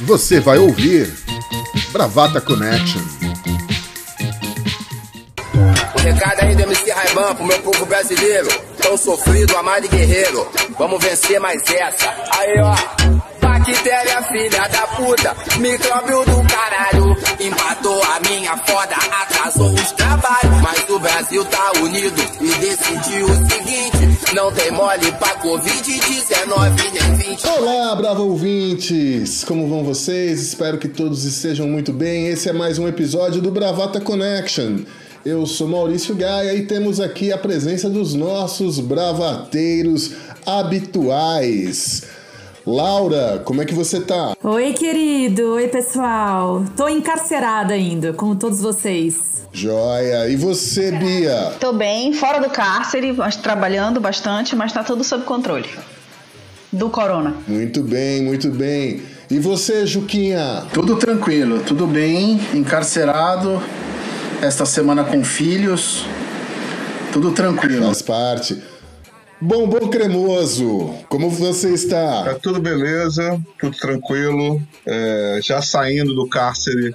você vai ouvir Bravata Connection. O recado aí do MC Raiban pro meu povo brasileiro. Tão sofrido, amado e guerreiro. Vamos vencer mais essa. Aí, ó. Bactéria, filha da puta, micróbio do caralho. Empatou a minha foda, atrasou os trabalhos. Mas o Brasil tá unido e decidiu o seguinte: não tem mole pra Covid-19 nem 20. Olá, bravo ouvintes! Como vão vocês? Espero que todos estejam muito bem. Esse é mais um episódio do Bravata Connection. Eu sou Maurício Gaia e temos aqui a presença dos nossos bravateiros habituais. Laura, como é que você tá? Oi, querido. Oi, pessoal. Tô encarcerada ainda, como todos vocês. Joia. E você, Bia? Tô bem, fora do cárcere, mas trabalhando bastante, mas tá tudo sob controle. Do corona. Muito bem, muito bem. E você, Juquinha? Tudo tranquilo, tudo bem, encarcerado, esta semana com filhos, tudo tranquilo. Faz parte. Bombom cremoso, como você está? Tá tudo beleza, tudo tranquilo, é, já saindo do cárcere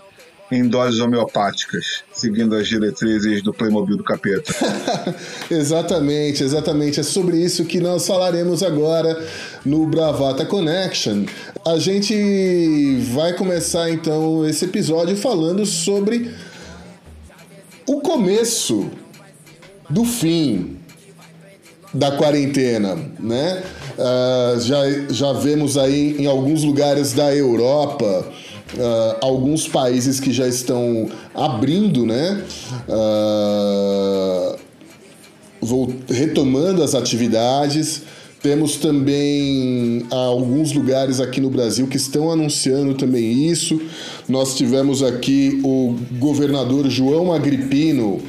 em doses homeopáticas, seguindo as diretrizes do Playmobil do Capeta. exatamente, exatamente. É sobre isso que nós falaremos agora no Bravata Connection. A gente vai começar então esse episódio falando sobre o começo do fim da quarentena, né? Uh, já, já vemos aí em alguns lugares da Europa uh, alguns países que já estão abrindo, né? Uh, retomando as atividades. Temos também alguns lugares aqui no Brasil que estão anunciando também isso. Nós tivemos aqui o governador João Agripino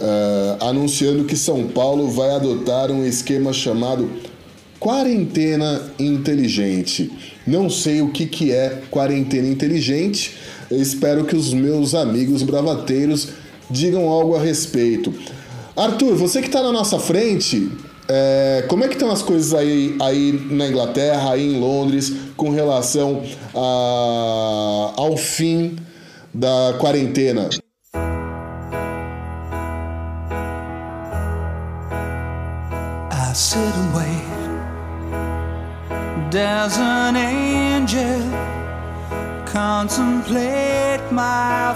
uh, anunciando que São Paulo vai adotar um esquema chamado quarentena inteligente. Não sei o que, que é quarentena inteligente, espero que os meus amigos bravateiros digam algo a respeito. Arthur, você que está na nossa frente, é, como é que estão as coisas aí, aí na Inglaterra, aí em Londres, com relação a, ao fim da quarentena? I sit and wait. Angel contemplate my.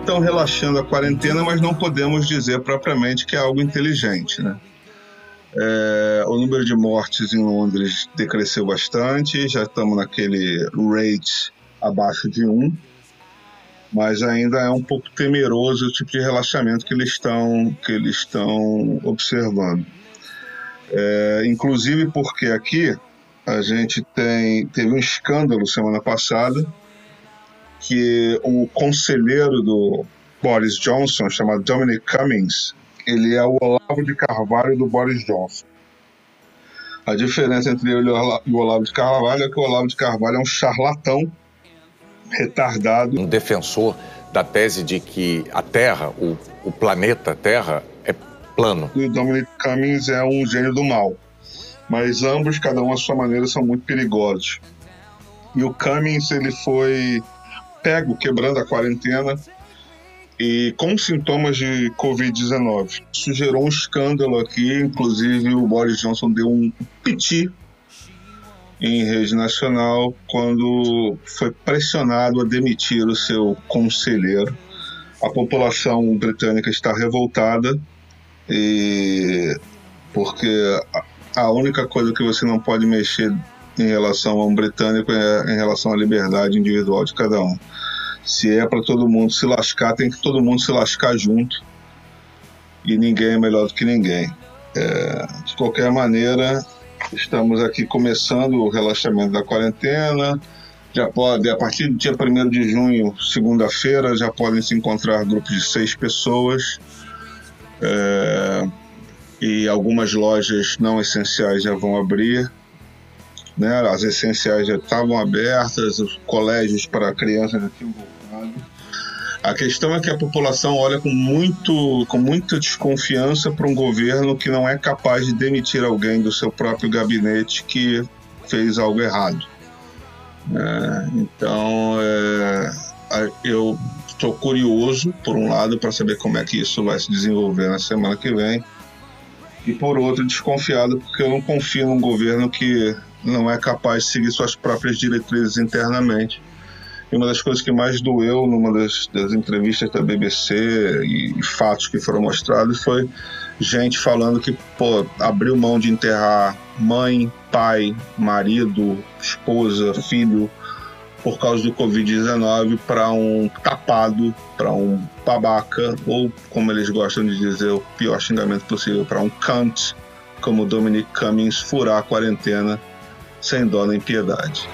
Estão relaxando a quarentena, mas não podemos dizer propriamente que é algo inteligente, né? É, o número de mortes em Londres decresceu bastante, já estamos naquele rate abaixo de 1 mas ainda é um pouco temeroso o tipo de relaxamento que eles estão que eles estão observando. É, inclusive porque aqui a gente tem teve um escândalo semana passada que o conselheiro do Boris Johnson, chamado Dominic Cummings, ele é o Olavo de Carvalho do Boris Johnson. A diferença entre ele e o Olavo de Carvalho é que o Olavo de Carvalho é um charlatão retardado. Um defensor da tese de que a Terra, o, o planeta Terra, plano. O Dominic Cummings é um gênio do mal. Mas ambos, cada um à sua maneira, são muito perigosos. E o Cummings, ele foi pego quebrando a quarentena e com sintomas de Covid-19. Isso gerou um escândalo aqui, inclusive o Boris Johnson deu um piti em rede nacional quando foi pressionado a demitir o seu conselheiro. A população britânica está revoltada e porque a única coisa que você não pode mexer em relação a um britânico é em relação à liberdade individual de cada um. Se é para todo mundo se lascar, tem que todo mundo se lascar junto e ninguém é melhor do que ninguém. É, de qualquer maneira, Estamos aqui começando o relaxamento da quarentena. Já pode, a partir do dia 1 de junho, segunda-feira, já podem se encontrar grupos de seis pessoas. É, e algumas lojas não essenciais já vão abrir. Né? As essenciais já estavam abertas, os colégios para crianças já tinham voltado. A questão é que a população olha com, muito, com muita desconfiança para um governo que não é capaz de demitir alguém do seu próprio gabinete que fez algo errado. É, então, é, eu estou curioso, por um lado, para saber como é que isso vai se desenvolver na semana que vem, e por outro, desconfiado, porque eu não confio num governo que não é capaz de seguir suas próprias diretrizes internamente. E uma das coisas que mais doeu numa das, das entrevistas da BBC e, e fatos que foram mostrados foi gente falando que pô, abriu mão de enterrar mãe, pai, marido, esposa, filho por causa do Covid-19 para um tapado, para um babaca, ou como eles gostam de dizer, o pior xingamento possível, para um cunt, como Dominic Cummings, furar a quarentena sem dó nem piedade.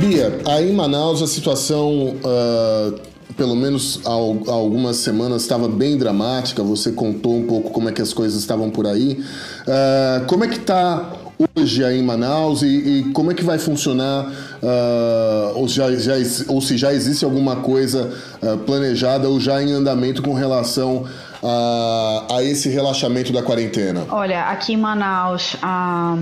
Bia, aí em Manaus a situação, uh, pelo menos há, algumas semanas, estava bem dramática. Você contou um pouco como é que as coisas estavam por aí. Uh, como é que está hoje aí em Manaus e, e, como é que vai funcionar uh, ou, já, já, ou se já existe alguma coisa uh, planejada ou já em andamento com relação a, a esse relaxamento da quarentena? Olha, aqui em Manaus a,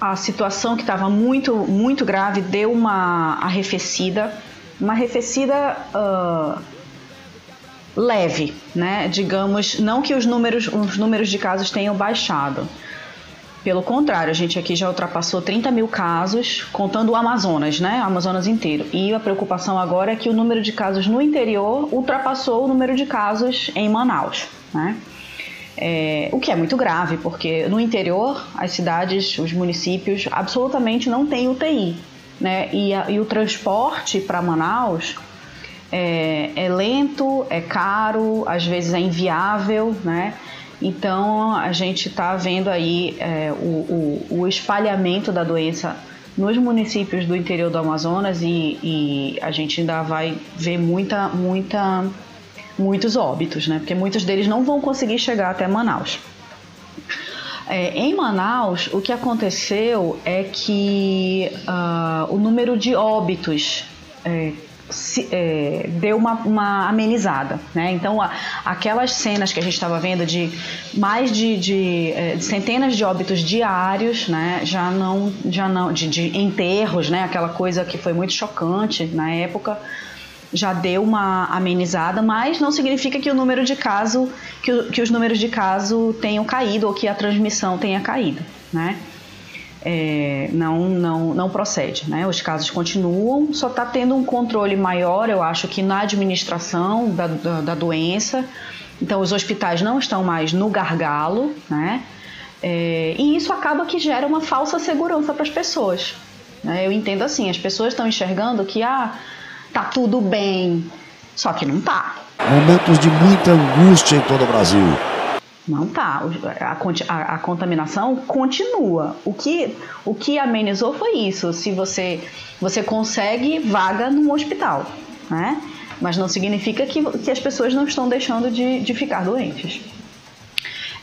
a situação que estava muito, muito grave deu uma arrefecida, uma arrefecida uh, leve, né? Digamos, não que os números, os números de casos tenham baixado, pelo contrário, a gente aqui já ultrapassou 30 mil casos, contando o Amazonas, né? O Amazonas inteiro. E a preocupação agora é que o número de casos no interior ultrapassou o número de casos em Manaus, né? É, o que é muito grave, porque no interior, as cidades, os municípios, absolutamente não têm UTI. Né? E, a, e o transporte para Manaus é, é, lento, é caro, às vezes é inviável, né? Então a gente está vendo aí é, o, o, o, espalhamento da doença nos municípios do interior do Amazonas e, e, a gente ainda vai ver muita, muita, muitos óbitos, né? Porque muitos deles não vão conseguir chegar até Manaus. É, em Manaus, o que aconteceu é que uh, o número de óbitos é, se, é, deu uma, uma, amenizada, né? Então, a, aquelas cenas que a gente estava vendo de mais de, de, é, de, centenas de óbitos diários, né? Já não, já não, de, de, enterros, né? Aquela coisa que foi muito chocante na época, já deu uma amenizada, mas não significa que o número de caso, que, que os números de caso tenham caído ou que a transmissão tenha caído, né? é, não, não, não procede. Né? Os casos continuam, só está tendo um controle maior, eu acho que na administração da, da, da doença. Então, os hospitais não estão mais no gargalo, né? É, e isso acaba que gera uma falsa segurança para as pessoas. Né? Eu entendo assim, as pessoas estão enxergando que ah, tá tudo bem, só que não tá. Momentos de muita angústia em todo o Brasil. Não tá. A, a, a, contaminação continua. O que, o que amenizou foi isso. Se você, você consegue vaga num hospital, né? Mas não significa que, que as pessoas não estão deixando de, de ficar doentes.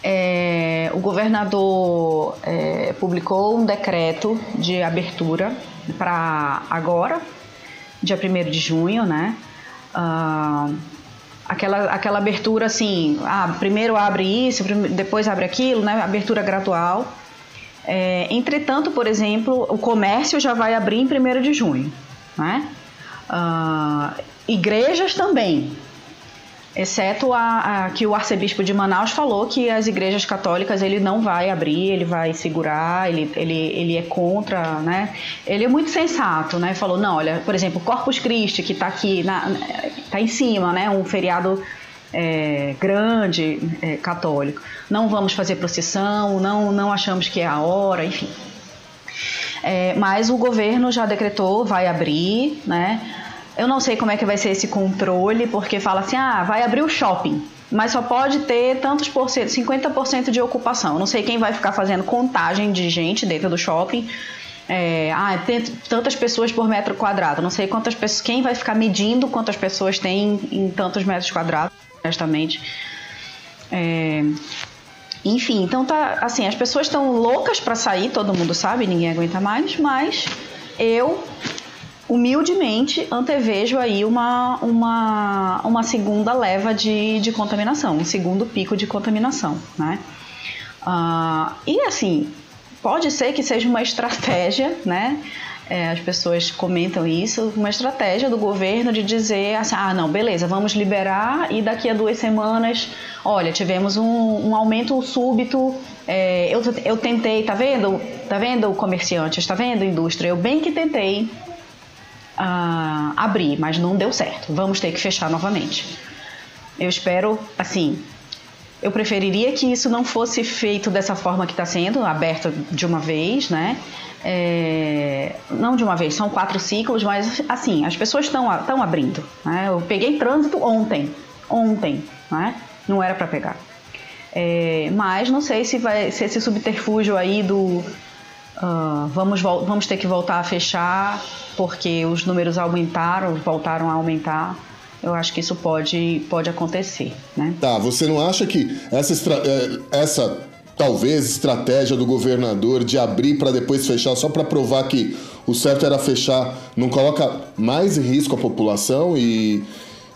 É, o governador é, publicou um decreto de abertura para agora, dia 1 de junho, né? Uh, aquela, aquela abertura assim, ah, primeiro abre isso, depois abre aquilo, né? Abertura gradual. É, entretanto, por exemplo, o comércio já vai abrir em 1 de junho, né? Ah, igrejas também, exceto a, a, que o arcebispo de Manaus falou que as igrejas católicas ele não vai abrir, ele vai segurar, ele, ele, ele é contra, né? Ele é muito sensato, né? Falou, não, olha, por exemplo, Corpus Christi, que está aqui, na, tá em cima, né? Um feriado é, grande é, católico. Não vamos fazer procissão, não, não achamos que é a hora, enfim. É, mas o governo já decretou, vai abrir, né? Eu não sei como é que vai ser esse controle, porque fala assim, ah, vai abrir o shopping, mas só pode ter tantos por cento, 50% de ocupação. Eu não sei quem vai ficar fazendo contagem de gente dentro do shopping. É, ah, tem tantas pessoas por metro quadrado. Não sei quantas pessoas. Quem vai ficar medindo quantas pessoas tem em tantos metros quadrados, honestamente. É, enfim, então tá assim, as pessoas estão loucas para sair, todo mundo sabe, ninguém aguenta mais, mas eu humildemente antevejo aí uma, uma, uma segunda leva de, de contaminação, um segundo pico de contaminação, né? Uh, e assim, pode ser que seja uma estratégia, né? É, as pessoas comentam isso, uma estratégia do governo de dizer assim, ah, não, beleza, vamos liberar e daqui a duas semanas, olha, tivemos um, um aumento súbito, é, eu, eu tentei, tá vendo? Tá vendo comerciantes, tá vendo indústria? Eu bem que tentei uh, abrir, mas não deu certo, vamos ter que fechar novamente. Eu espero, assim, eu preferiria que isso não fosse feito dessa forma que está sendo, aberto de uma vez, né? É, não de uma vez, são quatro ciclos, mas assim, as pessoas estão abrindo. Né? Eu peguei trânsito ontem, ontem, né? não era para pegar. É, mas não sei se, vai, se esse subterfúgio aí do uh, vamos, vamos ter que voltar a fechar porque os números aumentaram, voltaram a aumentar eu acho que isso pode, pode acontecer. Né? Tá, você não acha que essa, é, essa talvez estratégia do governador de abrir para depois fechar só para provar que o certo era fechar não coloca mais em risco a população e,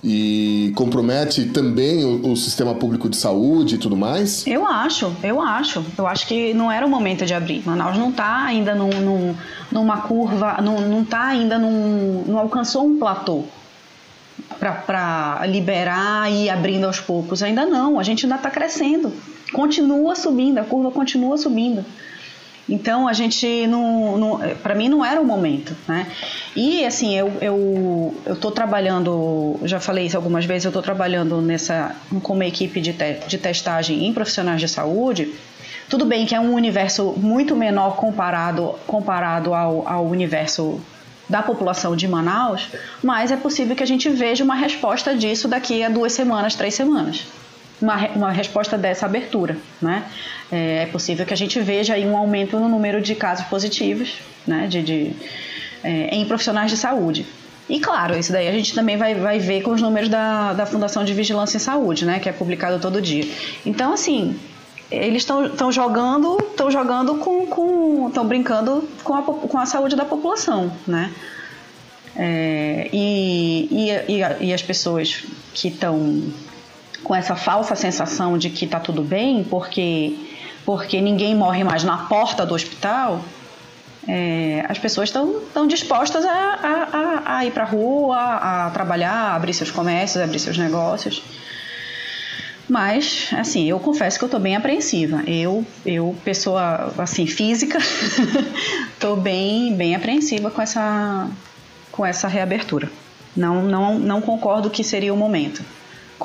e compromete também o, o, sistema público de saúde e tudo mais? Eu acho, eu acho. Eu acho que não era o momento de abrir. Manaus não está ainda num, num, numa curva, não está ainda num. não alcançou um platô para liberar e ir abrindo aos poucos. Ainda não, a gente ainda está crescendo. Continua subindo, a curva continua subindo. Então a gente não, não para mim não era o momento, né? E assim eu eu eu tô trabalhando, já falei isso algumas vezes, eu estou trabalhando nessa com uma equipe de, te, de testagem em profissionais de saúde. Tudo bem que é um universo muito menor comparado comparado ao, ao universo da população de Manaus, mas é possível que a gente veja uma resposta disso daqui a duas semanas, três semanas. Uma, uma resposta dessa abertura, né? É, é possível que a gente veja aí um aumento no número de casos positivos, né? De, de é, em profissionais de saúde. E claro, isso daí a gente também vai, vai ver com os números da, da Fundação de Vigilância em Saúde, né? Que é publicado todo dia. Então, assim, eles estão jogando estão jogando com estão brincando com a, com a saúde da população né é, e, e, e, as pessoas que estão com essa falsa sensação de que está tudo bem porque porque ninguém morre mais na porta do hospital é, as pessoas estão dispostas a, a, a, a ir para a rua, a trabalhar, a abrir seus comércios, abrir seus negócios. Mas, assim, eu confesso que eu tô bem apreensiva. Eu, eu pessoa, assim, física, tô bem, bem apreensiva com essa, com essa reabertura. Não, não, não concordo que seria o momento.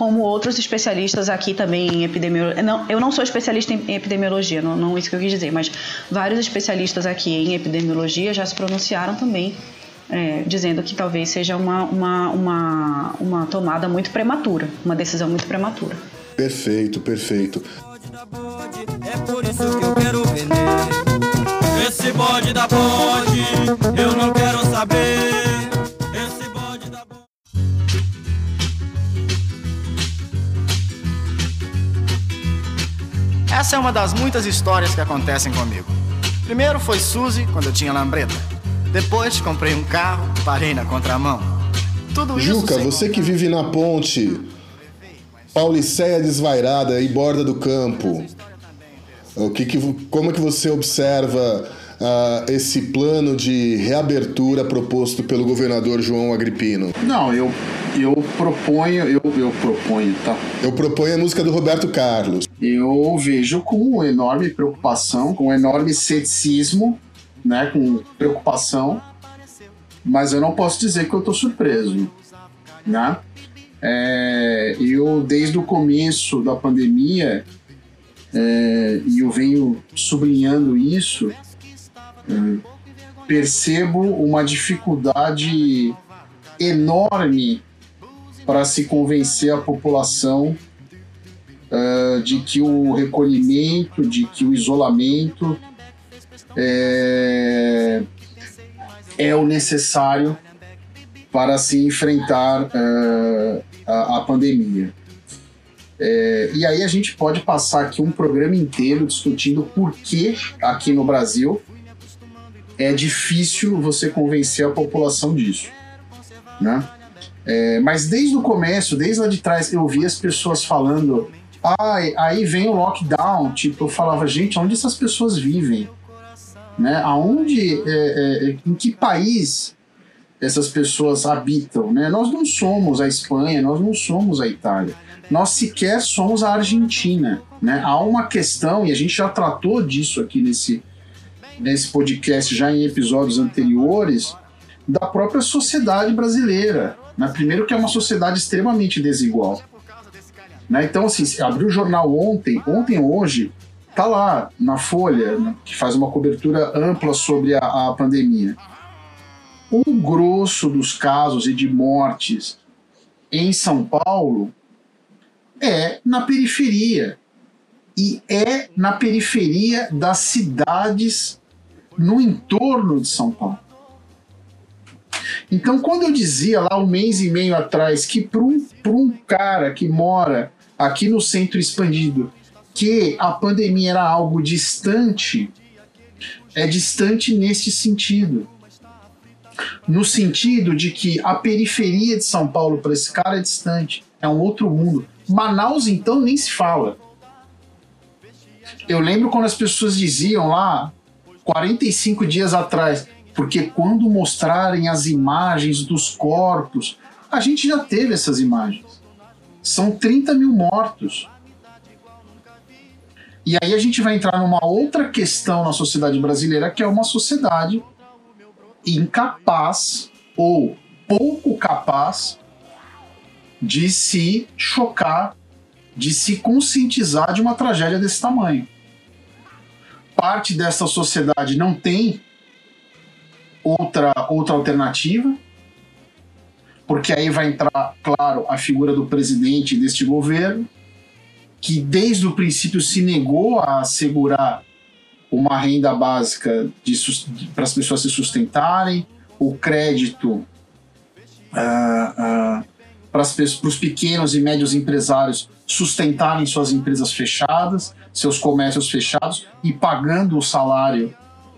Como outros especialistas aqui também em epidemiologia. Não, eu não sou especialista em epidemiologia, não, não isso que eu quis dizer, mas vários especialistas aqui em epidemiologia já se pronunciaram também é, dizendo que talvez seja uma, uma, uma, uma tomada muito prematura, uma decisão muito prematura. Perfeito, perfeito. É por isso que eu quero vender. Esse bode da bode, eu não quero Essa é uma das muitas histórias que acontecem comigo. Primeiro foi Suzy, quando eu tinha lambreta. Depois comprei um carro, parei na contramão. Tudo isso. Juca, você que vive na ponte, Pauliceia desvairada e borda do campo. O que, que como é que você observa uh, esse plano de reabertura proposto pelo governador João Agripino? Não, eu, eu proponho, eu, eu proponho, tá? Eu proponho a música do Roberto Carlos. Eu vejo com enorme preocupação, com enorme ceticismo, né, com preocupação, mas eu não posso dizer que eu estou surpreso, né? É, eu, desde o começo da pandemia, é, e eu venho sublinhando isso, é, percebo uma dificuldade enorme para se convencer a população uh, de que o recolhimento, de que o isolamento é, é o necessário para se enfrentar uh, a, a pandemia. É, e aí a gente pode passar aqui um programa inteiro discutindo por que aqui no Brasil é difícil você convencer a população disso, né? É, mas desde o começo, desde lá de trás, eu vi as pessoas falando, ah, aí vem o lockdown, tipo, eu falava, gente, onde essas pessoas vivem? Né? Aonde, é, é, em que país essas pessoas habitam? Né? Nós não somos a Espanha, nós não somos a Itália, nós sequer somos a Argentina. Né? Há uma questão, e a gente já tratou disso aqui nesse, nesse podcast, já em episódios anteriores, da própria sociedade brasileira. Né? Primeiro que é uma sociedade extremamente desigual. Né? Então, assim, abriu o jornal ontem, ontem hoje, tá lá na Folha, né, que faz uma cobertura ampla sobre a, a pandemia. O grosso dos casos e de mortes em São Paulo é na periferia. E é na periferia das cidades no entorno de São Paulo. Então, quando eu dizia lá um mês e meio atrás que para um, um cara que mora aqui no centro expandido que a pandemia era algo distante, é distante neste sentido. No sentido de que a periferia de São Paulo para esse cara é distante, é um outro mundo. Manaus, então, nem se fala. Eu lembro quando as pessoas diziam lá, 45 dias atrás, porque quando mostrarem as imagens dos corpos, a gente já teve essas imagens. São 30 mil mortos. E aí a gente vai entrar numa outra questão na sociedade brasileira, que é uma sociedade incapaz ou pouco capaz de se chocar, de se conscientizar de uma tragédia desse tamanho. Parte dessa sociedade não tem outra, outra alternativa, porque aí vai entrar, claro, a figura do presidente deste governo, que desde o princípio se negou a assegurar uma renda básica para as pessoas se sustentarem, o crédito uh, uh, para os pequenos e médios empresários sustentarem suas empresas fechadas, seus comércios fechados e pagando o salário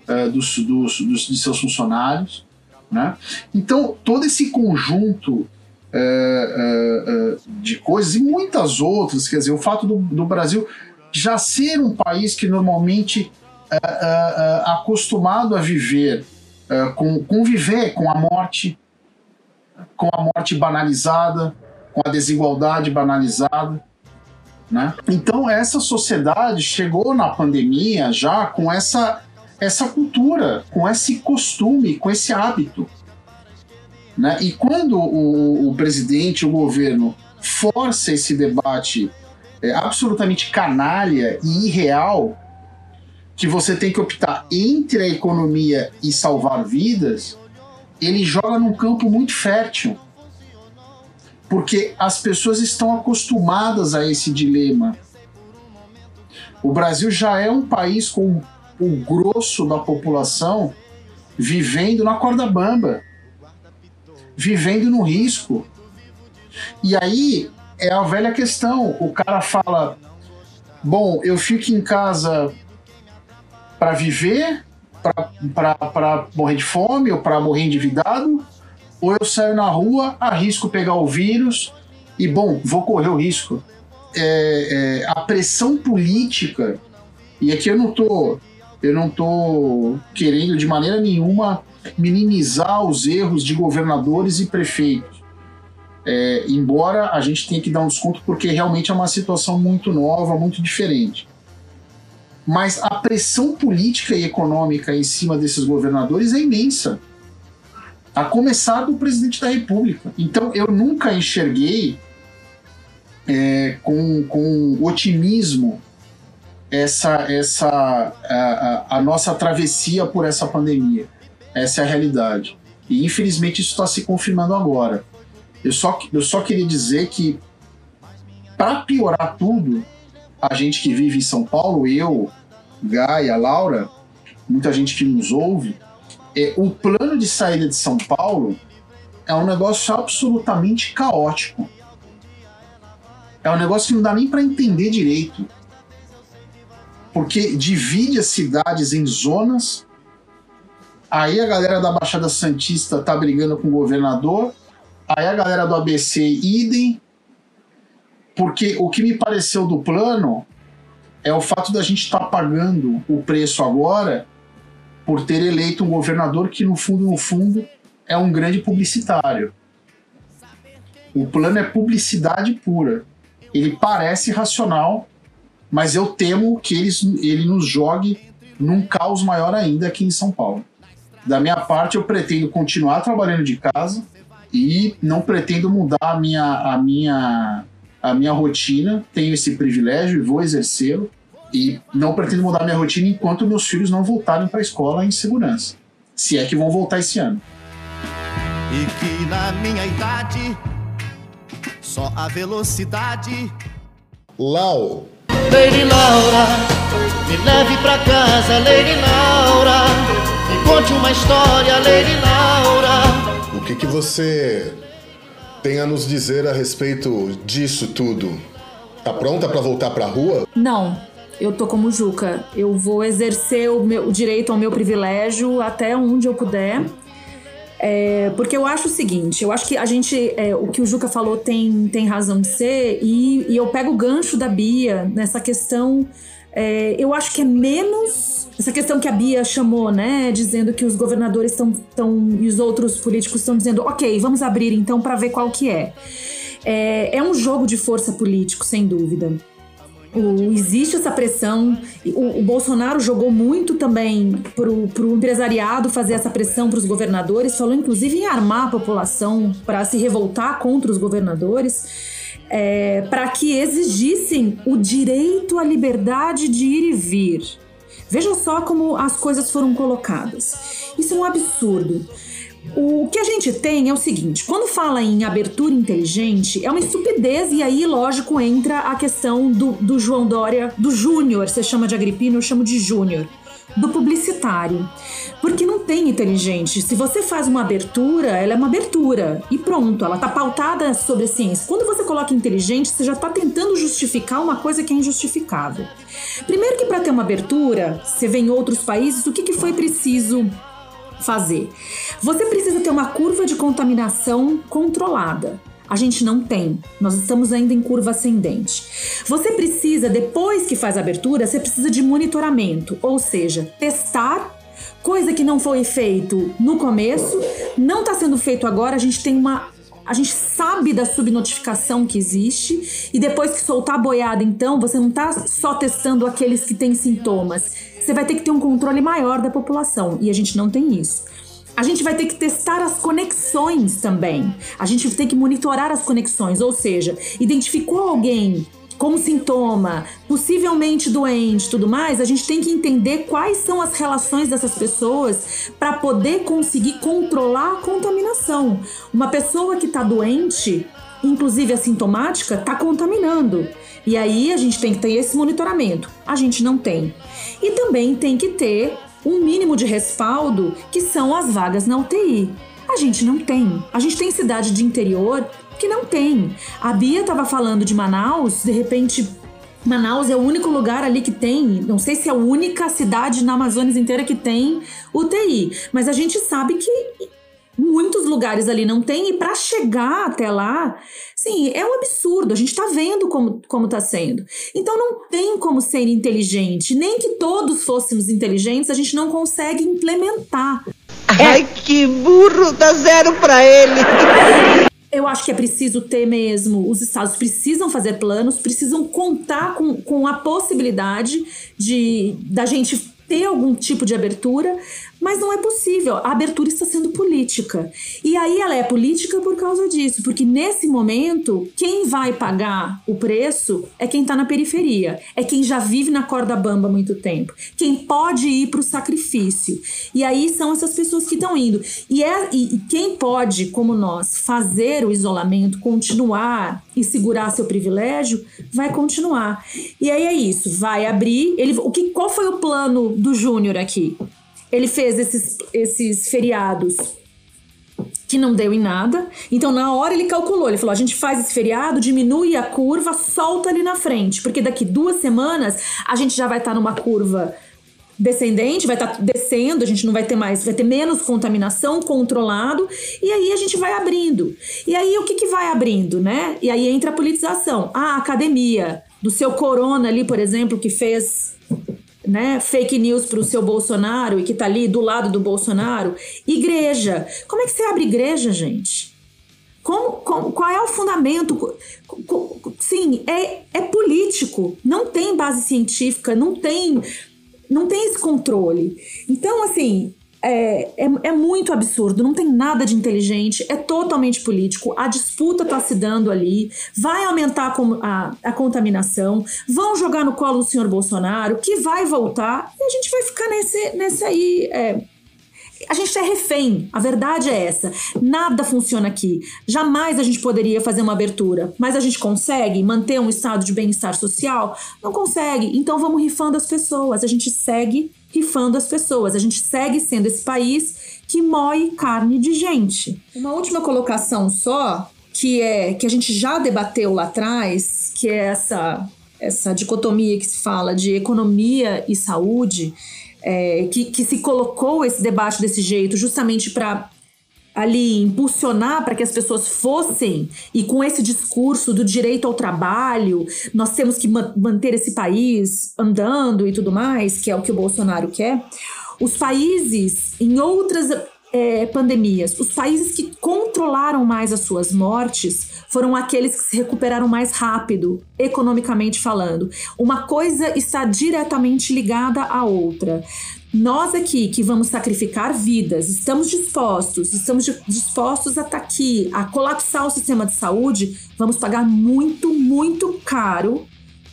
uh, dos, dos, dos, de seus funcionários. Né? Então, todo esse conjunto é, é, é, de coisas e muitas outras. Quer dizer, o fato do, do Brasil já ser um país que normalmente é, é, acostumado a viver, com conviver com a morte, com a morte banalizada, com a desigualdade banalizada. Né? Então essa sociedade chegou na pandemia já com essa essa cultura, com esse costume, com esse hábito. Né? E quando o, o presidente, o governo, força esse debate é, absolutamente canalha e irreal, que você tem que optar entre a economia e salvar vidas, ele joga num campo muito fértil. Porque as pessoas estão acostumadas a esse dilema. O Brasil já é um país com o grosso da população vivendo na corda bamba vivendo no risco. E aí é a velha questão: o cara fala, bom, eu fico em casa para viver, para morrer de fome ou para morrer endividado, ou eu saio na rua, arrisco pegar o vírus e, bom, vou correr o risco. É, é, a pressão política, e aqui eu não tô, eu não tô querendo de maneira nenhuma minimizar os erros de governadores e prefeitos. É, embora a gente tenha que dar um desconto porque realmente é uma situação muito nova, muito diferente. Mas a pressão política e econômica em cima desses governadores é imensa. A começar do presidente da República. Então eu nunca enxerguei é, com, com otimismo essa, essa a, a, a nossa travessia por essa pandemia. Essa é a realidade. E infelizmente isso está se confirmando agora. Eu só, eu só queria dizer que, para piorar tudo, a gente que vive em São Paulo, eu, Gaia, Laura, muita gente que nos ouve, é, o plano de saída de São Paulo é um negócio absolutamente caótico. É um negócio que não dá nem para entender direito. Porque divide as cidades em zonas Aí a galera da Baixada Santista tá brigando com o governador. Aí a galera do ABC, idem. Porque o que me pareceu do plano é o fato da gente estar tá pagando o preço agora por ter eleito um governador que, no fundo, no fundo, é um grande publicitário. O plano é publicidade pura. Ele parece racional, mas eu temo que ele, ele nos jogue num caos maior ainda aqui em São Paulo. Da minha parte, eu pretendo continuar trabalhando de casa e não pretendo mudar a minha, a minha, a minha rotina. Tenho esse privilégio e vou exercê-lo. E não pretendo mudar a minha rotina enquanto meus filhos não voltarem para a escola em segurança. Se é que vão voltar esse ano. E que na minha idade, só a velocidade. Lau. Lady Laura, me leve pra casa, Lady Laura. Me conte uma história, Lady Laura. O que, que você tem a nos dizer a respeito disso tudo? Tá pronta para voltar pra rua? Não, eu tô como Juca. Eu vou exercer o, meu, o direito ao meu privilégio até onde eu puder. É, porque eu acho o seguinte, eu acho que a gente, é, o que o Juca falou tem, tem razão de ser, e, e eu pego o gancho da Bia nessa questão. É, eu acho que é menos essa questão que a Bia chamou, né, dizendo que os governadores estão e os outros políticos estão dizendo, ok, vamos abrir então para ver qual que é. é. É um jogo de força político, sem dúvida. O, existe essa pressão. O, o, Bolsonaro jogou muito também para o empresariado fazer essa pressão para os governadores, falou inclusive em armar a população para se revoltar contra os governadores. É, para que exigissem o direito à liberdade de ir e vir. Vejam só como as coisas foram colocadas. Isso é um absurdo. O que a gente tem é o seguinte: quando fala em abertura inteligente, é uma estupidez, e aí, lógico, entra a questão do, do João Dória, do Júnior, você chama de Agripino, eu chamo de Júnior, do publicitário. Porque não tem inteligente. Se você faz uma abertura, ela é uma abertura. E pronto, ela tá pautada sobre a ciência. Quando você coloca inteligente, você já tá tentando justificar uma coisa que é injustificável. Primeiro que para ter uma abertura, você vê em outros países, o que, que foi preciso fazer? Você precisa ter uma curva de contaminação controlada. A gente não tem. Nós estamos ainda em curva ascendente. Você precisa, depois que faz a abertura, você precisa de monitoramento, ou seja, testar coisa que não foi feito no começo, não está sendo feito agora. A gente tem uma a gente sabe da subnotificação que existe e depois que soltar a boiada, então, você não está só testando aqueles que têm sintomas. Você vai ter que ter um controle maior da população e a gente não tem isso. A gente vai ter que testar as conexões também. A gente tem que monitorar as conexões, ou seja, identificou alguém como sintoma, possivelmente doente, tudo mais, a gente tem que entender quais são as relações dessas pessoas para poder conseguir controlar a contaminação. Uma pessoa que está doente, inclusive assintomática, está contaminando. E aí a gente tem que ter esse monitoramento. A gente não tem. E também tem que ter um mínimo de respaldo, que são as vagas na UTI. A gente não tem. A gente tem cidade de interior que não tem. A Bia estava falando de Manaus, de repente Manaus é o único lugar ali que tem, não sei se é a única cidade na Amazônia inteira que tem UTI, mas a gente sabe que muitos lugares ali não tem e para chegar até lá, sim, é um absurdo. A gente está vendo como como tá sendo. Então não tem como ser inteligente, nem que todos fôssemos inteligentes, a gente não consegue implementar. Ai, que burro, dá zero para ele. Eu acho que é preciso ter mesmo, os estados precisam fazer planos, precisam contar com, com a possibilidade de da gente ter algum tipo de abertura, mas não é possível. A abertura está sendo política. E aí ela é política por causa disso, porque nesse momento, quem vai pagar o preço é quem está na periferia, é quem já vive na corda bamba há muito tempo, quem pode ir para o sacrifício. E aí são essas pessoas que estão indo. E, é, e, quem pode, como nós, fazer o isolamento, continuar e segurar seu privilégio, vai continuar. E aí é isso, vai abrir. Ele, o que, qual foi o plano do Júnior aqui? Ele fez esses, esses feriados que não deu em nada. Então, na hora ele calculou, ele falou: a gente faz esse feriado, diminui a curva, solta ali na frente, porque daqui duas semanas a gente já vai estar tá numa curva descendente, vai estar tá descendo, a gente não vai ter mais, vai ter menos contaminação controlado, e aí a gente vai abrindo. E aí o que, que vai abrindo, né? E aí entra a politização. A academia, do seu corona ali, por exemplo, que fez né, fake news para o seu Bolsonaro e que tá ali do lado do Bolsonaro. Igreja. Como é que você abre igreja, gente? Como, como, qual é o fundamento? Sim, é, é político, não tem base científica, não tem não tem esse controle. Então, assim, é, é, é, muito absurdo, não tem nada de inteligente, é totalmente político. A disputa está se dando ali, vai aumentar a, a, a, contaminação, vão jogar no colo do senhor Bolsonaro, que vai voltar, e a gente vai ficar nesse, nesse aí. É, a gente é refém, a verdade é essa. Nada funciona aqui. Jamais a gente poderia fazer uma abertura, mas a gente consegue manter um estado de bem-estar social? Não consegue. Então vamos rifando as pessoas. A gente segue rifando as pessoas. A gente segue sendo esse país que moe carne de gente. Uma última colocação só, que é que a gente já debateu lá atrás, que é essa essa dicotomia que se fala de economia e saúde é, que, que se colocou esse debate desse jeito justamente para ali impulsionar para que as pessoas fossem e com esse discurso do direito ao trabalho, nós temos que ma manter esse país andando e tudo mais, que é o que o Bolsonaro quer. Os países em outras é, pandemias, os países que controlaram mais as suas mortes foram aqueles que se recuperaram mais rápido, economicamente falando. Uma coisa está diretamente ligada à outra. Nós aqui que vamos sacrificar vidas, estamos dispostos, estamos dispostos a estar tá aqui, a colapsar o sistema de saúde, vamos pagar muito, muito caro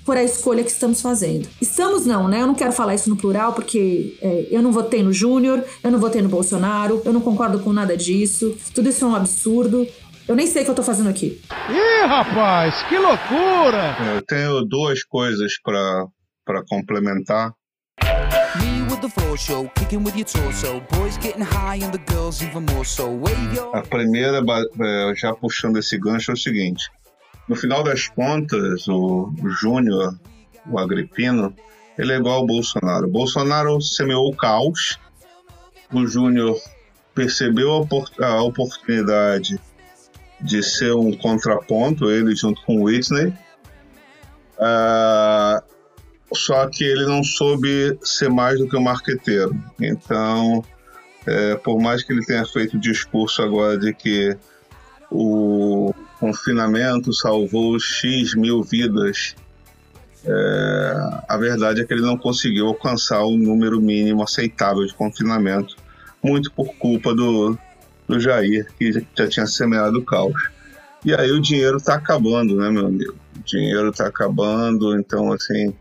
por a escolha que estamos fazendo. Estamos não, né? Eu não quero falar isso no plural porque é, eu não votei no Júnior, eu não votei no Bolsonaro, eu não concordo com nada disso. Tudo isso é um absurdo. Eu nem sei o que eu tô fazendo aqui. Ih, rapaz, que loucura! Eu tenho duas coisas para complementar. A primeira, é, já puxando esse gancho, é o seguinte: no final das contas, o Júnior, o Agripino, ele é igual ao Bolsonaro. O Bolsonaro semeou o caos, o Júnior percebeu a oportunidade de ser um contraponto, ele junto com o Whitney. Uh, só que ele não soube ser mais do que um marqueteiro. Então, é, por mais que ele tenha feito o discurso agora de que o confinamento salvou X mil vidas. É, a verdade é que ele não conseguiu alcançar o número mínimo aceitável de confinamento, muito por culpa do, do Jair, que já tinha semeado o caos. E aí o dinheiro está acabando, né, meu amigo? O dinheiro está acabando, então, assim,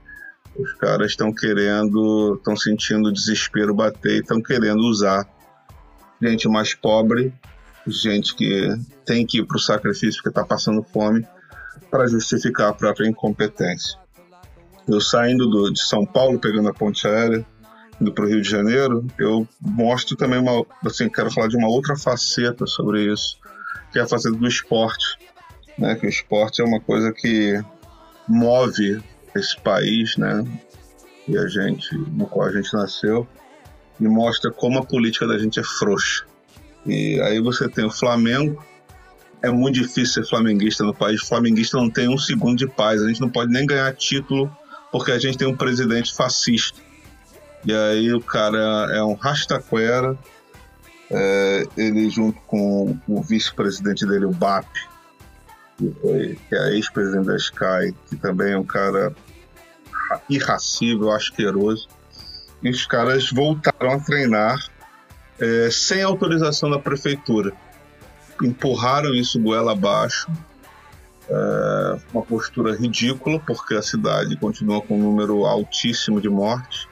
os caras estão querendo, estão sentindo o desespero bater e estão querendo usar gente mais pobre gente que tem que ir para o sacrifício porque está passando fome para justificar a própria incompetência. Eu saindo do, de São Paulo, pegando a ponte aérea, indo para o Rio de Janeiro, eu mostro também uma, assim, quero falar de uma outra faceta sobre isso, que é a faceta do esporte, né? Que o esporte é uma coisa que move esse país, né? E a gente, no qual a gente nasceu, e mostra como a política da gente é frouxa. E aí você tem o Flamengo. É muito difícil ser flamenguista no país. Flamenguista não tem um segundo de paz. A gente não pode nem ganhar título porque a gente tem um presidente fascista. E aí o cara é um rastaquera. É, ele junto com o vice-presidente dele, o BAP, que, que é ex-presidente da Sky, que também é um cara irracível, asqueroso. E os caras voltaram a treinar é, sem autorização da prefeitura. Empurraram isso goela abaixo. É, uma postura ridícula, porque a cidade continua com um número altíssimo de mortes.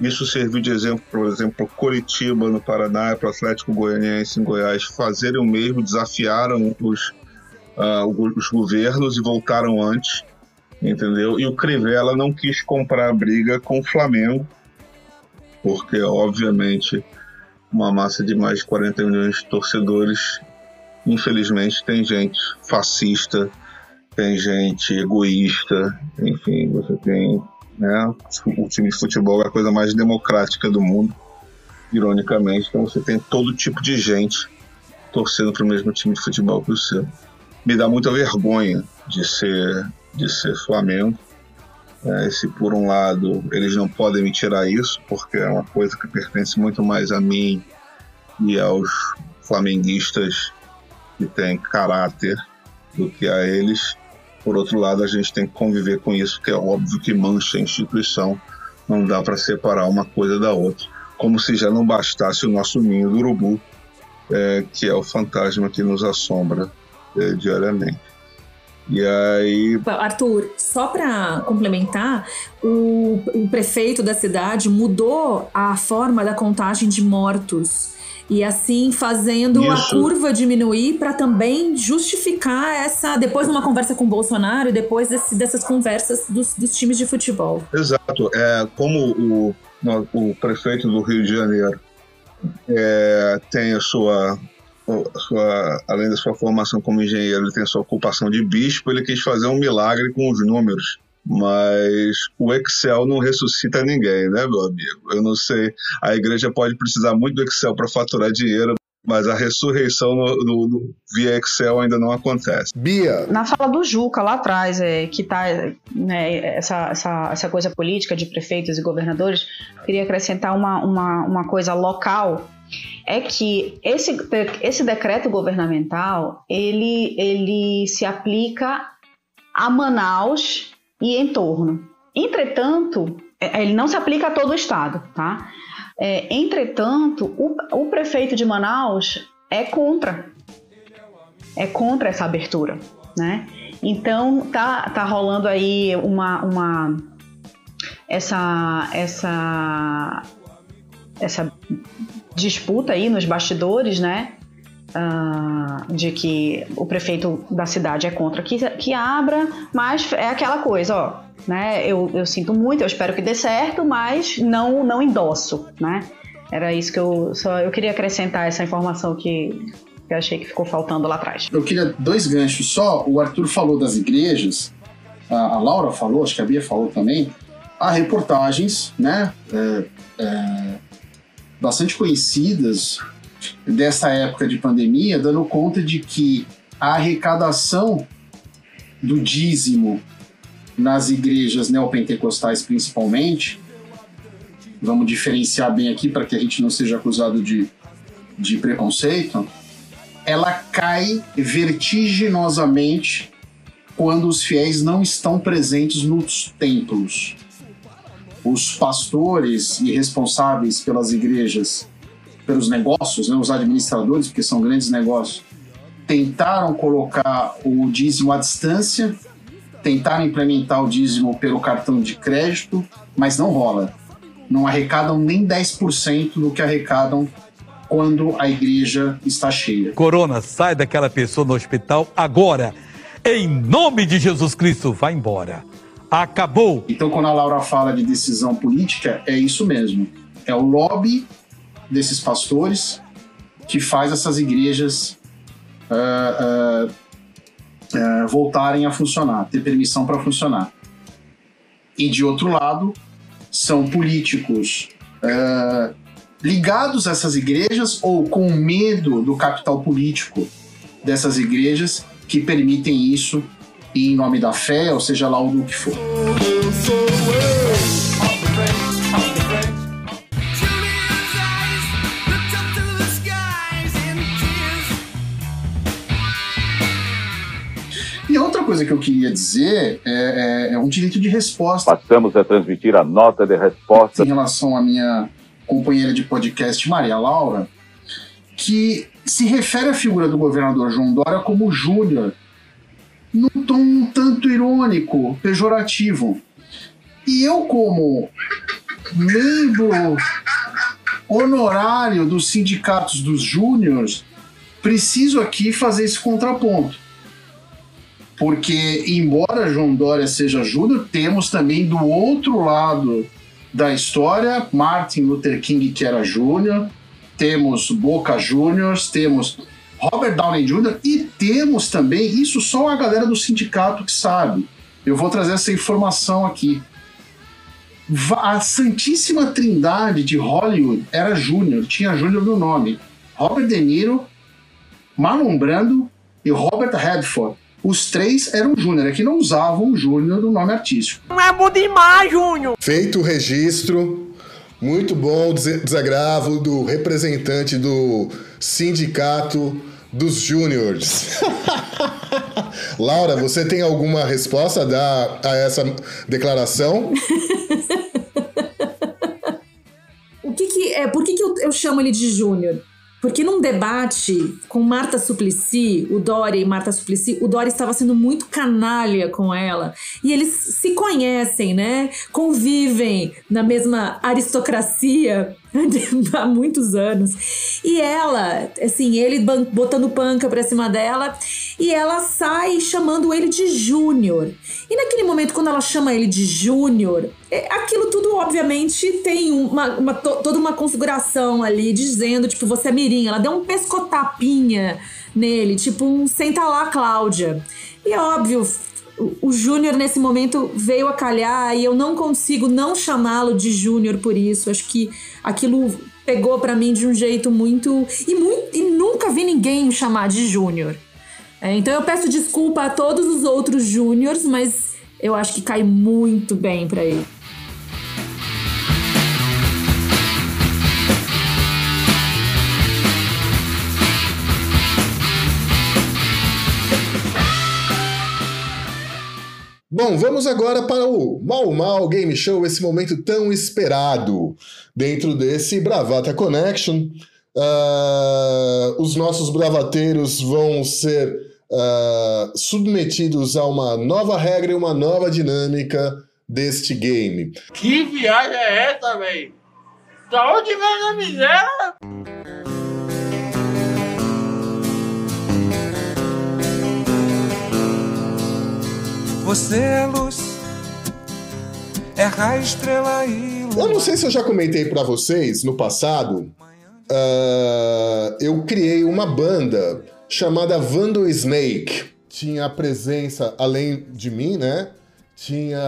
Isso serviu de exemplo, por exemplo, para Curitiba, no Paraná, para o Atlético Goianiense em Goiás fazerem o mesmo, desafiaram os, uh, os governos e voltaram antes, entendeu? E o Crivella não quis comprar a briga com o Flamengo, porque, obviamente, uma massa de mais de 40 milhões de torcedores. Infelizmente, tem gente fascista, tem gente egoísta, enfim, você tem Né? O time de futebol é a coisa mais democrática do mundo, ironicamente. Então você tem todo tipo de gente torcendo para o mesmo time de futebol que o seu. Me dá muita vergonha de ser, de ser Flamengo. É, se por um lado eles não podem me tirar isso, porque é uma coisa que pertence muito mais a mim e aos flamenguistas que têm caráter do que a eles. Por outro lado, a gente tem que conviver com isso, que é óbvio que mancha a instituição. Não dá para separar uma coisa da outra. Como se já não bastasse o nosso ninho do urubu, é, que é o fantasma que nos assombra é, diariamente. E aí. Arthur, só para complementar, o, o prefeito da cidade mudou a forma da contagem de mortos e assim fazendo Isso. a curva diminuir para também justificar essa. Depois de uma conversa com o Bolsonaro e depois desse, dessas conversas dos, dos, times de futebol. Exato. É, como o, o prefeito do Rio de Janeiro é, tem a sua sua, além da sua formação como engenheiro, ele tem a sua ocupação de bispo, ele quis fazer um milagre com os números. Mas o Excel não ressuscita ninguém, né, meu amigo? Eu não sei. A igreja pode precisar muito do Excel para faturar dinheiro, mas a ressurreição no, no, no, via Excel ainda não acontece. Bia. Na fala do Juca lá atrás, é, que tá né, essa, essa, essa coisa política de prefeitos e governadores, queria acrescentar uma, uma, uma coisa local é que esse, esse decreto governamental ele, ele se aplica a Manaus e em torno. Entretanto, é, ele não se aplica a todo o estado, tá? É, entretanto, o, o prefeito de Manaus é contra, é contra essa abertura, né? Então tá, tá rolando aí uma, uma essa essa essa disputa aí nos bastidores, né? Uh, de que o prefeito da cidade é contra que, que abra, mas é aquela coisa, ó, né? Eu, eu sinto muito, eu espero que dê certo, mas não não endosso, né? Era isso que eu só eu queria acrescentar essa informação que, que eu achei que ficou faltando lá atrás. Eu queria dois ganchos só. O Arthur falou das igrejas, a, a Laura falou, acho que a Bia falou também. Há reportagens, né? É, é bastante conhecidas dessa época de pandemia, dando conta de que a arrecadação do dízimo nas igrejas neopentecostais, principalmente, vamos diferenciar bem aqui para que a gente não seja acusado de, de preconceito, ela cai vertiginosamente quando os fiéis não estão presentes nos templos os pastores e responsáveis pelas igrejas, pelos negócios, né, os administradores, porque são grandes negócios, tentaram colocar o dízimo à distância, tentaram implementar o dízimo pelo cartão de crédito, mas não rola. Não arrecadam nem 10% do que arrecadam quando a igreja está cheia. Corona, sai daquela pessoa no hospital agora. Em nome de Jesus Cristo, vai embora. Acabou. Então, quando a Laura fala de decisão política, é isso mesmo. É o lobby desses pastores que faz essas igrejas uh, uh, uh, voltarem a funcionar, ter permissão para funcionar. E de outro lado, são políticos ligados a essas igrejas ou com medo do capital político dessas igrejas que permitem isso em nome da fé, ou seja lá o que for. E outra coisa que eu queria dizer é, é, é, um direito de resposta. Passamos a transmitir a nota de resposta. Em relação à minha companheira de podcast, Maria Laura, que se refere à figura do governador João Dória como Júnior, num tom um tanto irônico, pejorativo. E eu, como membro honorário dos sindicatos dos júniores, preciso aqui fazer esse contraponto. Porque, embora João Dória seja júnior, temos também do outro lado da história Martin Luther King, que era júnior, temos Boca Juniors, temos Robert Downey Jr. e temos também, isso só a galera do sindicato que sabe. Eu vou trazer essa informação aqui. a santíssima trindade de Hollywood era Júnior, tinha Júnior no nome. Robert De Niro, Marlon Brando e Robert Redford. Os três eram Júnior, é que não usavam o Júnior no nome artístico. Não é bom demais, Júnior. Feito o registro, muito bom o desagravo do representante do sindicato dos júniores. Laura, você tem alguma resposta a dar a essa declaração? O que que é? Por que, que eu, eu chamo ele de Júnior? Porque num debate com Marta Suplicy, o Dória e Marta Suplicy, o Dória estava sendo muito canalha com ela. E eles se conhecem, né? Convivem na mesma aristocracia há muitos anos. E ela, assim, ele botando panca pra cima dela, e ela sai chamando ele de Júnior. E naquele momento, quando ela chama ele de Júnior, é, aquilo tudo, obviamente, tem uma, uma- to- toda uma configuração ali, dizendo, tipo, você é mirim. Ela deu um pescotapinha nele, tipo um senta lá, Cláudia. E é óbvio, o- Júnior nesse momento veio a calhar e eu não consigo não chamá-lo de Júnior por isso. Acho que aquilo pegou pra mim de um jeito muito e, muito e nunca vi ninguém chamar de Júnior. É, então eu peço desculpa a todos os outros Júniors, mas eu acho que cai muito bem pra ele. Bom, vamos agora para o Mal Mal Game Show, esse momento tão esperado dentro desse Bravata Connection. Ah, os nossos bravateiros vão ser ah, submetidos a uma nova regra e uma nova dinâmica deste game. Que viagem é essa, velho? Da onde vem essa miséria? Você é luz, é raio, estrela e Eu não sei se eu já comentei pra vocês no passado. ah, eu criei uma banda chamada Vandal Snake. Tinha a presença, além de mim, né? Tinha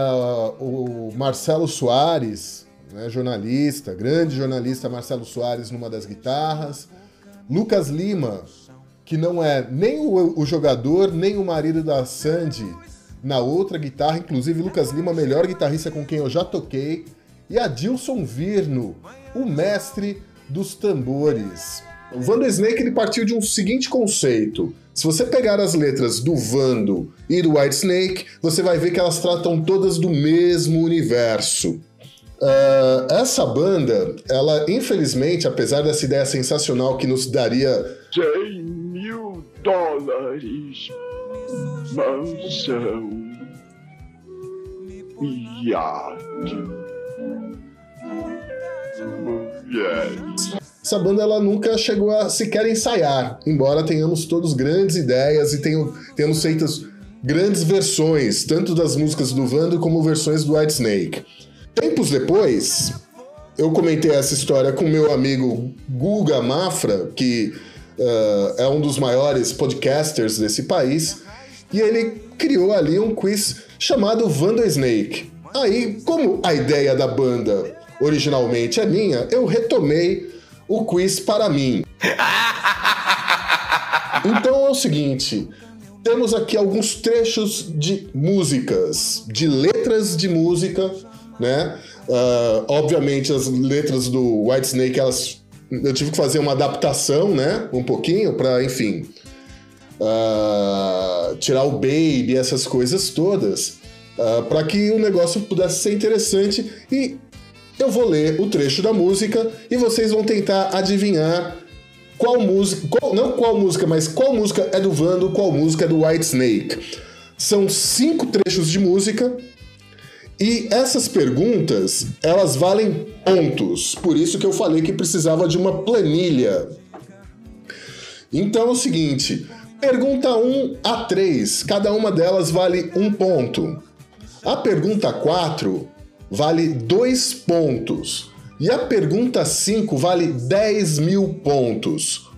o Marcelo Soares, né, jornalista, grande jornalista Marcelo Soares numa das guitarras. Lucas Lima, que não é nem o, o jogador, nem o marido da Sandy na outra guitarra. Inclusive, Lucas Lima, melhor guitarrista com quem eu já toquei. E Adilson Virno, o mestre dos tambores. O Vando Snake ele partiu de um seguinte conceito. Se você pegar as letras do Vando e do White Snake, você vai ver que elas tratam todas do mesmo universo. Ah, essa banda, ela infelizmente, apesar dessa ideia sensacional que nos daria 100 mil dólares, mansão, iate, mulheres. Essa banda ela nunca chegou a sequer ensaiar, embora tenhamos todos grandes ideias e tenham, tenhamos feito grandes versões, tanto das músicas do Vando como versões do White Snake. Tempos depois, eu comentei essa história com meu amigo Guga Mafra, que ah, é um dos maiores podcasters desse país, e ele criou ali um quiz chamado Vando Snake. Aí, como a ideia da banda originalmente é minha, eu retomei o quiz para mim. Então é o seguinte: temos aqui alguns trechos de músicas, de letras de música, né? Ah, obviamente as letras do White Snake, elas, eu tive que fazer uma adaptação, né? Um pouquinho para, enfim, ah, tirar o baby, essas coisas todas, para que o negócio pudesse ser interessante e eu vou ler o trecho da música e vocês vão tentar adivinhar qual música, qual- não qual música, mas qual música é do Vando, qual música é do White Snake. São cinco trechos de música e essas perguntas, elas valem pontos. Por isso que eu falei que precisava de uma planilha. Então é o seguinte, pergunta 1 a 3, cada uma delas vale um ponto. A pergunta 4 vale 2 pontos. E a pergunta 5 vale 10 mil pontos.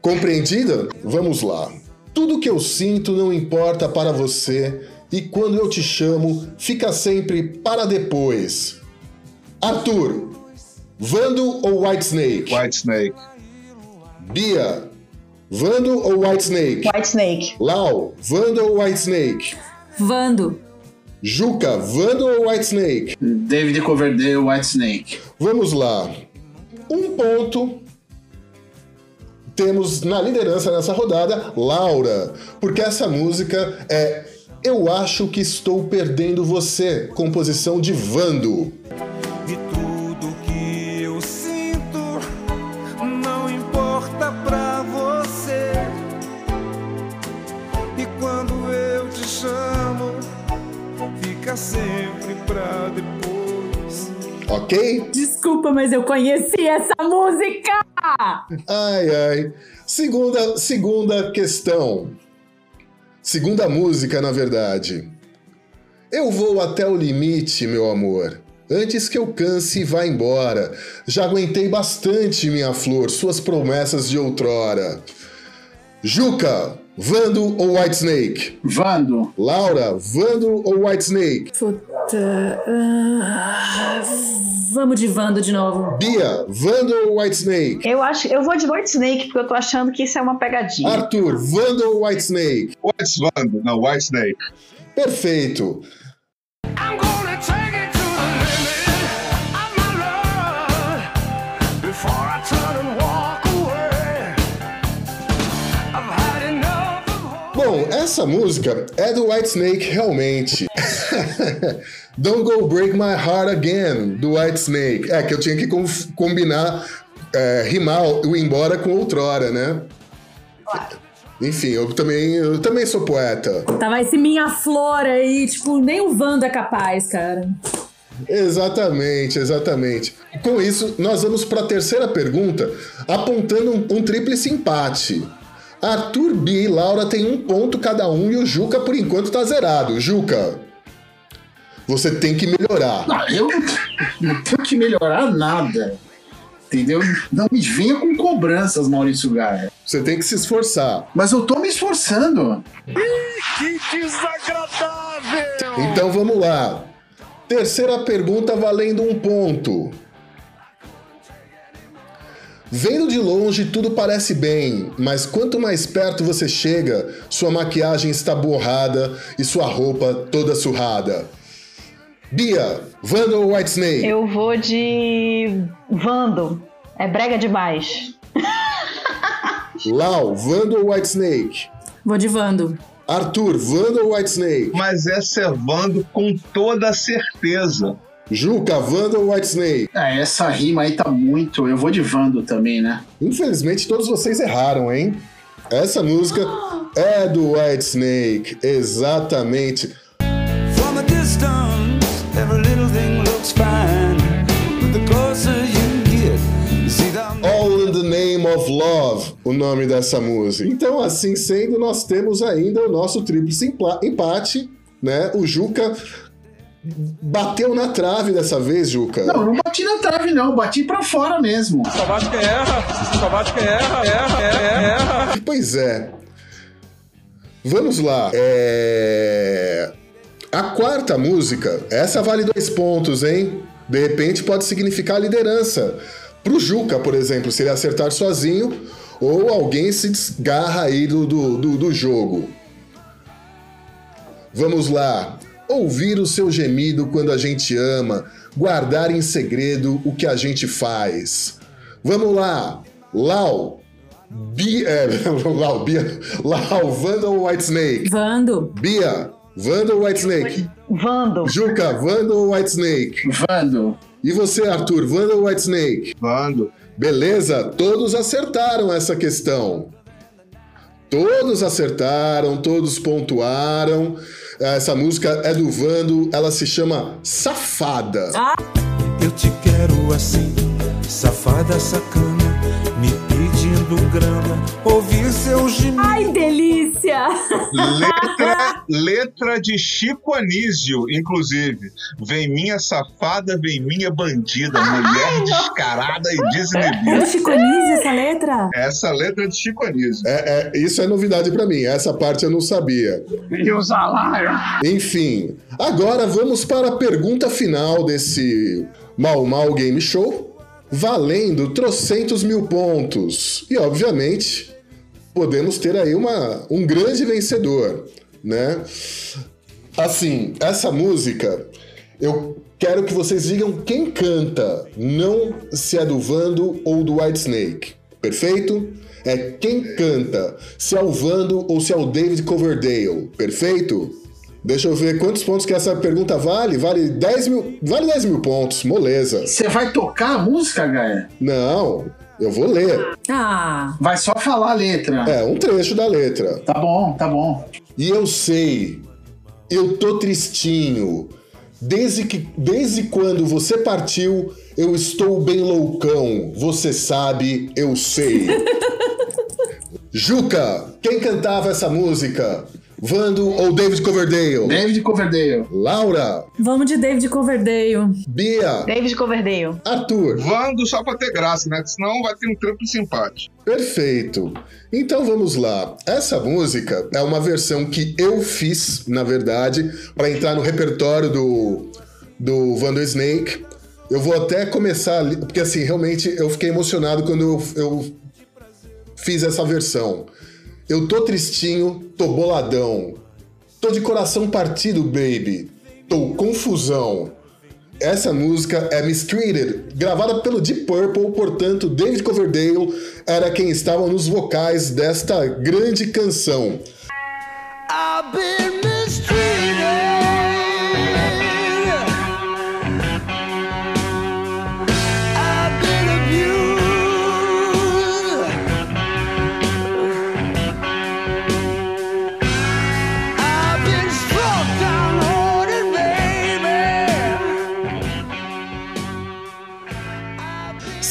Compreendida? Vamos lá. Tudo que eu sinto não importa para você, e quando eu te chamo, fica sempre para depois. Arthur, Vando ou White Snake? White Snake. Bia, Vando ou White Snake? White Snake. Lau, Vando ou White Snake? Vando. Juca, Vando ou White Snake? David Coverdale, White Snake. Vamos lá. Um ponto. Temos na liderança nessa rodada Laura, porque essa música é Eu Acho Que Estou Perdendo Você, composição de Vando. Ok? Desculpa, mas eu conheci essa música! Ai, ai. Segunda, segunda questão. Segunda música, na verdade. Eu vou até o limite, meu amor. Antes que eu canse e vá embora. Já aguentei bastante, minha flor, suas promessas de outrora. Juca, Vando ou White Snake? Vando. Laura, Vando ou White Snake? Puta. ah, vamos de Vando de novo. Bia, Vando ou White Snake? Eu acho, eu vou de White Snake porque eu tô achando que isso é uma pegadinha. Arthur, Vando ou White Snake? White Vando, não, White Snake. Perfeito. Essa música é do Whitesnake realmente. Don't Go Break My Heart Again, do Whitesnake. É que eu tinha que com- combinar, é, rimar o embora com outrora, né? Enfim, eu também, eu também sou poeta. Tava esse minha flor aí, tipo, nem o Vando é capaz, cara. Exatamente, exatamente. Com isso, nós vamos para a terceira pergunta, apontando um, um tríplice empate. Arthur, Bia e Laura têm um ponto cada um e o Juca, por enquanto, tá zerado. Juca, você tem que melhorar. Não, eu não tenho que melhorar nada. Entendeu? Não me venha com cobranças, Maurício Gaia. Você tem que se esforçar. Mas eu tô me esforçando. Que desagradável! Então vamos lá. Terceira pergunta valendo um ponto. Vendo de longe tudo parece bem, mas quanto mais perto você chega, sua maquiagem está borrada e sua roupa toda surrada. Bia, Vando ou White Snake? Eu vou de Vando. É brega demais. Lau, Vando ou White Snake? Vou de Vando. Arthur, Vando ou White Snake? Mas essa é Vando com toda certeza. Juca, Vando ou White Snake? É, essa rima aí tá muito. Eu vou de Vando também, né? Infelizmente todos vocês erraram, hein? Essa música é do White Snake, exatamente. From a distance, every little thing looks fine. But the closer you get, you see the All in the Name of Love, o nome dessa música. Então, assim sendo, nós temos ainda o nosso tríplice empla- empate, né? O Juca bateu na trave dessa vez, Juca. Não, não bati na trave, não. Bati pra fora mesmo. Só bate quem erra, só bate quem erra, erra, erra, erra. Pois é. Vamos lá. É... A quarta música, essa vale dois pontos, hein? De repente pode significar liderança. Pro Juca, por exemplo, se ele acertar sozinho, ou alguém se desgarra aí do, do, do, do jogo. Vamos lá. Ouvir o seu gemido quando a gente ama, guardar em segredo o que a gente faz. Vamos lá. Lau, Bia, é, Lau, Bia, Lau, Wanda ou White Snake? Vando. Bia, Wanda ou White Snake? Vando. Juca, Wanda ou White Snake? Vando. E você, Arthur, Wanda ou White Snake? Vando. Beleza, todos acertaram essa questão. Todos acertaram, todos pontuaram. Essa música é do Vando, ela se chama Safada. Eu te quero assim, safada sacana, pedindo grana, ouvir seu gemido. Ai, delícia! Letra, letra de Chico Anísio, inclusive. Vem minha safada, vem minha bandida, mulher descarada e É do desinibida. Chico Anísio essa letra? Essa letra é de Chico Anísio. É, é, isso é novidade pra mim, essa parte eu não sabia. E o salário? Enfim, agora vamos para a pergunta final desse Mal Mal Game Show, valendo trocentos mil pontos. E, obviamente, podemos ter aí uma, um grande vencedor, né? Assim, essa música, eu quero que vocês digam quem canta, não se é do Vando ou do Whitesnake, perfeito? É quem canta, se é o Vando ou se é o David Coverdale, perfeito? Deixa eu ver quantos pontos que essa pergunta vale. Vale 10 mil, vale 10 mil pontos, moleza. Você vai tocar a música, Gaia? Não, eu vou ler. Ah. Vai só falar a letra. É, um trecho da letra. Tá bom, tá bom. E eu sei, eu tô tristinho. Desde, que, desde quando você partiu, eu estou bem loucão. Você sabe, eu sei. Juca, quem cantava essa música? Vando ou David Coverdale? David Coverdale. Laura, Vamos de David Coverdale. Bia, David Coverdale. Arthur. Vando só pra ter graça, né? Senão vai ter um triplo simpático. Perfeito. Então vamos lá. Essa música é uma versão que eu fiz, na verdade, para entrar no repertório do, do Vando Snake. Eu vou até começar ali, porque assim, realmente eu fiquei emocionado quando eu, eu fiz essa versão. Eu tô tristinho, tô boladão. Tô de coração partido, baby. Tô confusão. Essa música é Mistreated, gravada pelo Deep Purple, portanto, David Coverdale era quem estava nos vocais desta grande canção. I've been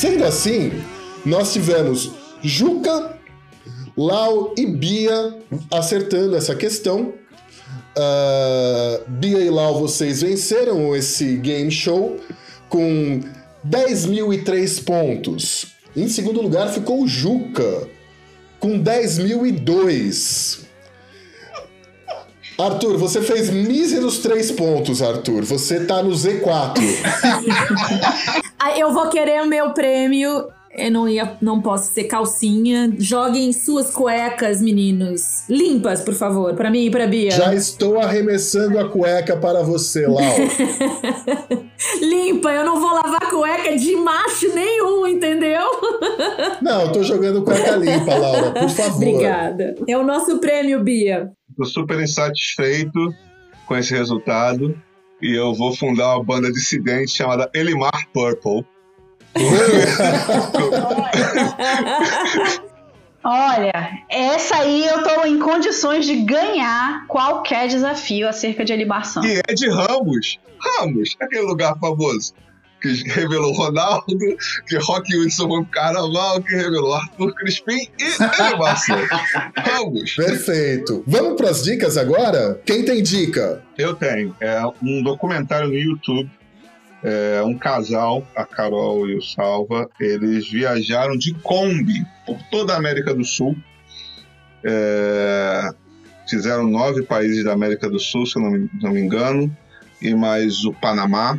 Sendo assim, nós tivemos Juca, Lau e Bia acertando essa questão. Ah, Bia e Lau, vocês venceram esse game show com 10.003 pontos. Em segundo lugar ficou o Juca, com 10.002. Arthur, você fez míseros 3 pontos, Arthur. Você tá no Z4. Ah, Eu vou querer o meu prêmio. Eu não, ia, não posso ser calcinha. Joguem suas cuecas, meninos. Limpas, por favor, pra mim e pra Bia. Já estou arremessando a cueca para você, Lau. Limpa, eu não vou lavar cueca de macho nenhum, entendeu? Não, eu tô jogando cueca limpa, Laura, por favor. Obrigada. É o nosso prêmio, Bia. Tô super insatisfeito com esse resultado. E eu vou fundar uma banda dissidente chamada Elimar Purple. Olha, essa aí eu tô em condições de ganhar qualquer desafio acerca de alibação. E é de Ramos. Ramos, aquele lugar famoso. Que revelou Ronaldo, que Rock Wilson foi pro carnaval, que revelou Arthur Crispim e animação. Ramos. Perfeito. Vamos pras dicas agora? Quem tem dica? Eu tenho. É um documentário no YouTube. É um casal, a Carol e o Salva, eles viajaram de Kombi por toda a América do Sul. É, fizeram nove países da América do Sul, se eu não me, não me engano, e mais o Panamá.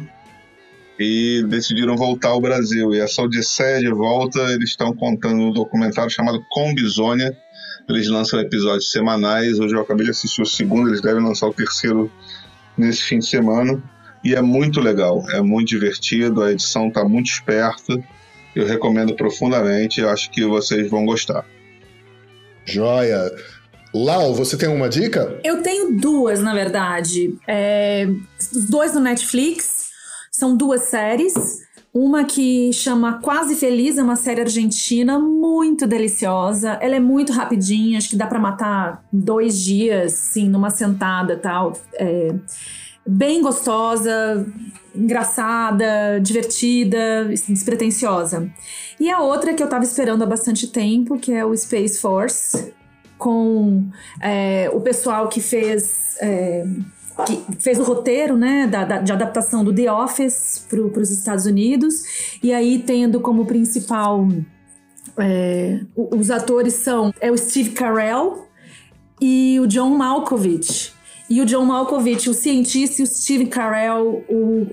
E decidiram voltar ao Brasil. E essa odisseia de volta, eles estão contando um documentário chamado Combizônia. Eles lançam episódios semanais. Hoje eu acabei de assistir o segundo, eles devem lançar o terceiro nesse fim de semana. E é muito legal, é muito divertido, a edição está muito esperta. Eu recomendo profundamente, eu acho que vocês vão gostar. Joia. Lau, você tem uma dica? Eu tenho duas, na verdade. É, os dois no Netflix. São duas séries. Uma que chama Quase Feliz, é uma série argentina muito deliciosa. Ela é muito rapidinha, acho que dá pra matar dois dias, assim, numa sentada tal. É, bem gostosa, engraçada, divertida, despretensiosa. E a outra que eu tava esperando há bastante tempo, que é o Space Force, com é, o pessoal que fez. é, que fez o roteiro né, da, da- de adaptação do The Office para os Estados Unidos, e aí tendo como principal. é, os atores são é o Steve Carell e o John Malkovich. E o John Malkovich, o cientista, e o Steve Carell, o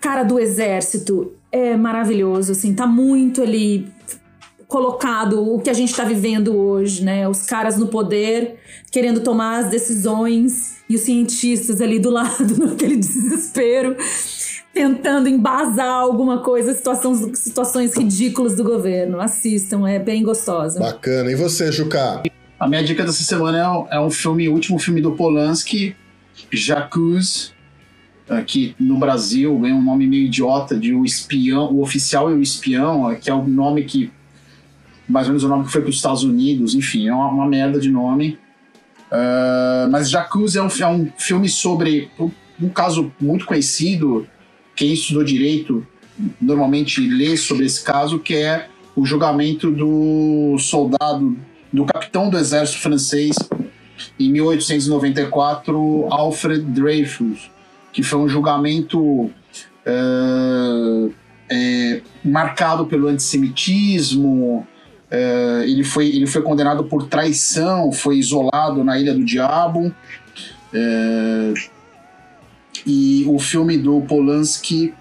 cara do exército é maravilhoso, assim, tá muito ali colocado o que a gente está vivendo hoje, né? Os caras no poder querendo tomar as decisões e os cientistas ali do lado naquele desespero tentando embasar alguma coisa, situações, situações ridículas do governo. Assistam, é bem gostosa. Bacana. E você, Juca? A minha dica dessa semana é um, é um filme, o último filme do Polanski, Jacuzzi, eh, que no Brasil ganha um nome meio idiota de o espião, o oficial e o espião, eh, que é o nome que mais ou menos o nome que foi para os Estados Unidos, enfim, é uma, uma merda de nome. Uh, mas Jacuzzi é um, é um filme sobre um, caso muito conhecido. Quem estudou direito normalmente lê sobre esse caso, que é o julgamento do soldado, do capitão do exército francês em 1894, Alfred Dreyfus, que foi um julgamento uh, é, marcado pelo antissemitismo, é, ele, foi, ele foi condenado por traição, foi isolado na Ilha do Diabo. É, e o filme do Polanski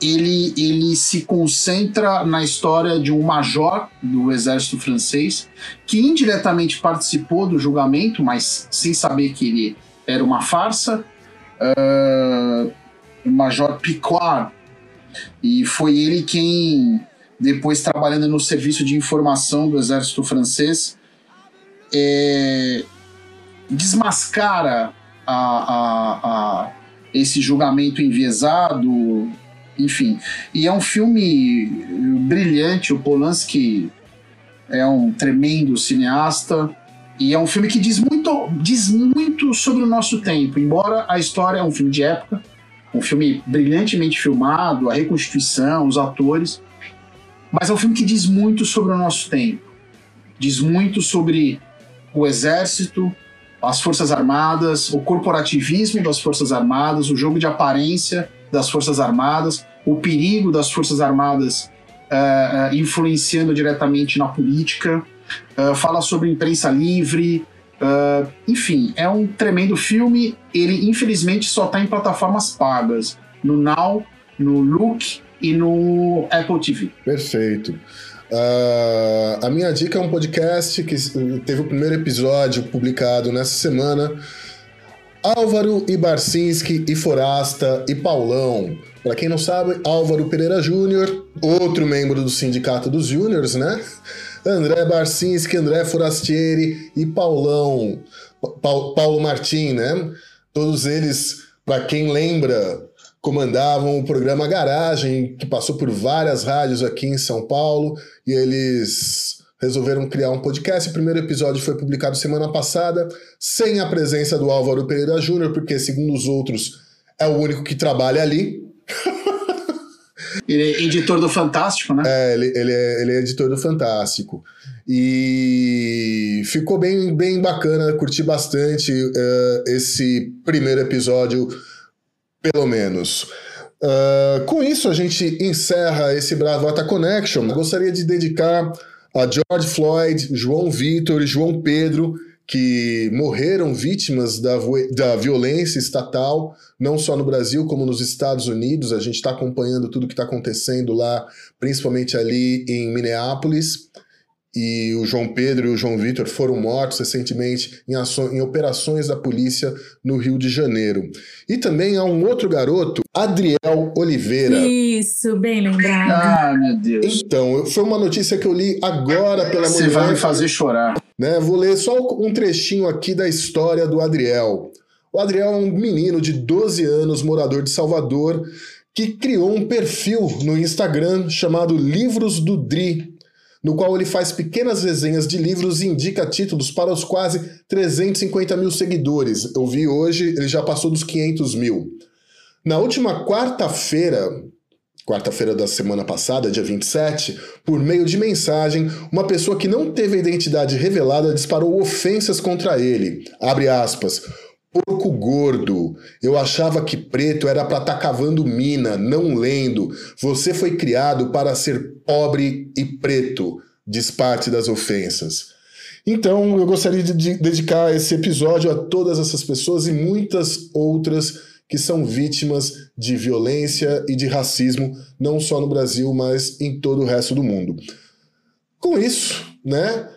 ele, ele se concentra na história de um major do exército francês que indiretamente participou do julgamento, mas sem saber que ele era uma farsa. Uh, o major Picard. E foi ele quem depois trabalhando no serviço de informação do exército francês, é, desmascara a, a, a esse julgamento enviesado, enfim. E é um filme brilhante, o Polanski é um tremendo cineasta, e é um filme que diz muito, diz muito sobre o nosso tempo, embora a história é um filme de época, um filme brilhantemente filmado, a reconstituição, os atores, mas é um filme que diz muito sobre o nosso tempo. Diz muito sobre o exército, as forças armadas, o corporativismo das forças armadas, o jogo de aparência das forças armadas, o perigo das forças armadas uh, uh, influenciando diretamente na política. Uh, fala sobre imprensa livre. enfim, é um tremendo filme. Ele, infelizmente, só está em plataformas pagas. No Now, no Look e no Apple TV. Perfeito. Uh, a minha dica é um podcast que teve o primeiro episódio publicado nessa semana. Álvaro Ibarcinski e Forasta e Paulão. Para quem não sabe, Álvaro Pereira Júnior, outro membro do Sindicato dos Júniors, né? André Barcinski, André Forastieri e Paulão, pa Paulo Martim, né? Todos eles, para quem lembra comandavam o programa Garagem, que passou por várias rádios aqui em São Paulo, e eles resolveram criar um podcast. O primeiro episódio foi publicado semana passada, sem a presença do Álvaro Pereira Júnior, porque, segundo os outros, é o único que trabalha ali. Ele é editor do Fantástico, né? É, ele, ele, é, ele é editor do Fantástico. E ficou bem, bem bacana, curti bastante uh, esse primeiro episódio pelo menos. Uh, com isso, a gente encerra esse Bravata Connection. Gostaria de dedicar a George Floyd, João Vitor e João Pedro, que morreram vítimas da, da violência estatal, não só no Brasil, como nos Estados Unidos. A gente está acompanhando tudo que está acontecendo lá, principalmente ali em Minneapolis e o João Pedro e o João Vitor foram mortos recentemente em, em, operações da polícia no Rio de Janeiro. E também há um outro garoto, Adriel Oliveira. Isso, bem lembrado. Ah, meu Deus. Então, foi uma notícia que eu li agora pela Você manhã. Você vai me fazer chorar. Né? Vou ler só um trechinho aqui da história do Adriel. O Adriel é um menino de 12 anos, morador de Salvador, que criou um perfil no Instagram chamado Livros do Dri, no qual ele faz pequenas resenhas de livros e indica títulos para os quase 350 mil seguidores. Eu vi hoje, ele já passou dos 500 mil. Na última quarta-feira, quarta-feira da semana passada, dia 27, por meio de mensagem, uma pessoa que não teve a identidade revelada disparou ofensas contra ele. Abre aspas. Porco gordo. Eu achava que preto era para estar tá cavando mina, não lendo. Você foi criado para ser pobre e preto, diz parte das ofensas. Então, eu gostaria de dedicar esse episódio a todas essas pessoas e muitas outras que são vítimas de violência e de racismo, não só no Brasil, mas em todo o resto do mundo. Com isso, né?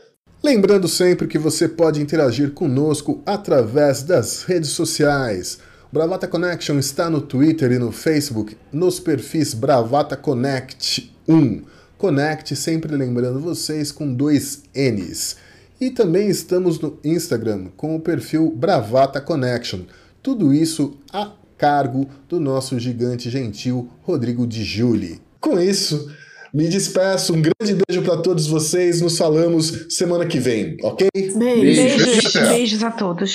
Lembrando sempre que você pode interagir conosco através das redes sociais. Bravata Connection está no Twitter e no Facebook, nos perfis Bravata Connect 1. Connect, sempre lembrando vocês, com dois N's. E também estamos no Instagram com o perfil Bravata Connection. Tudo isso a cargo do nosso gigante gentil Rodrigo Di Giuli. Com isso, me despeço. Um grande beijo para todos vocês. Nos falamos semana que vem, ok? Beijos, beijos a todos.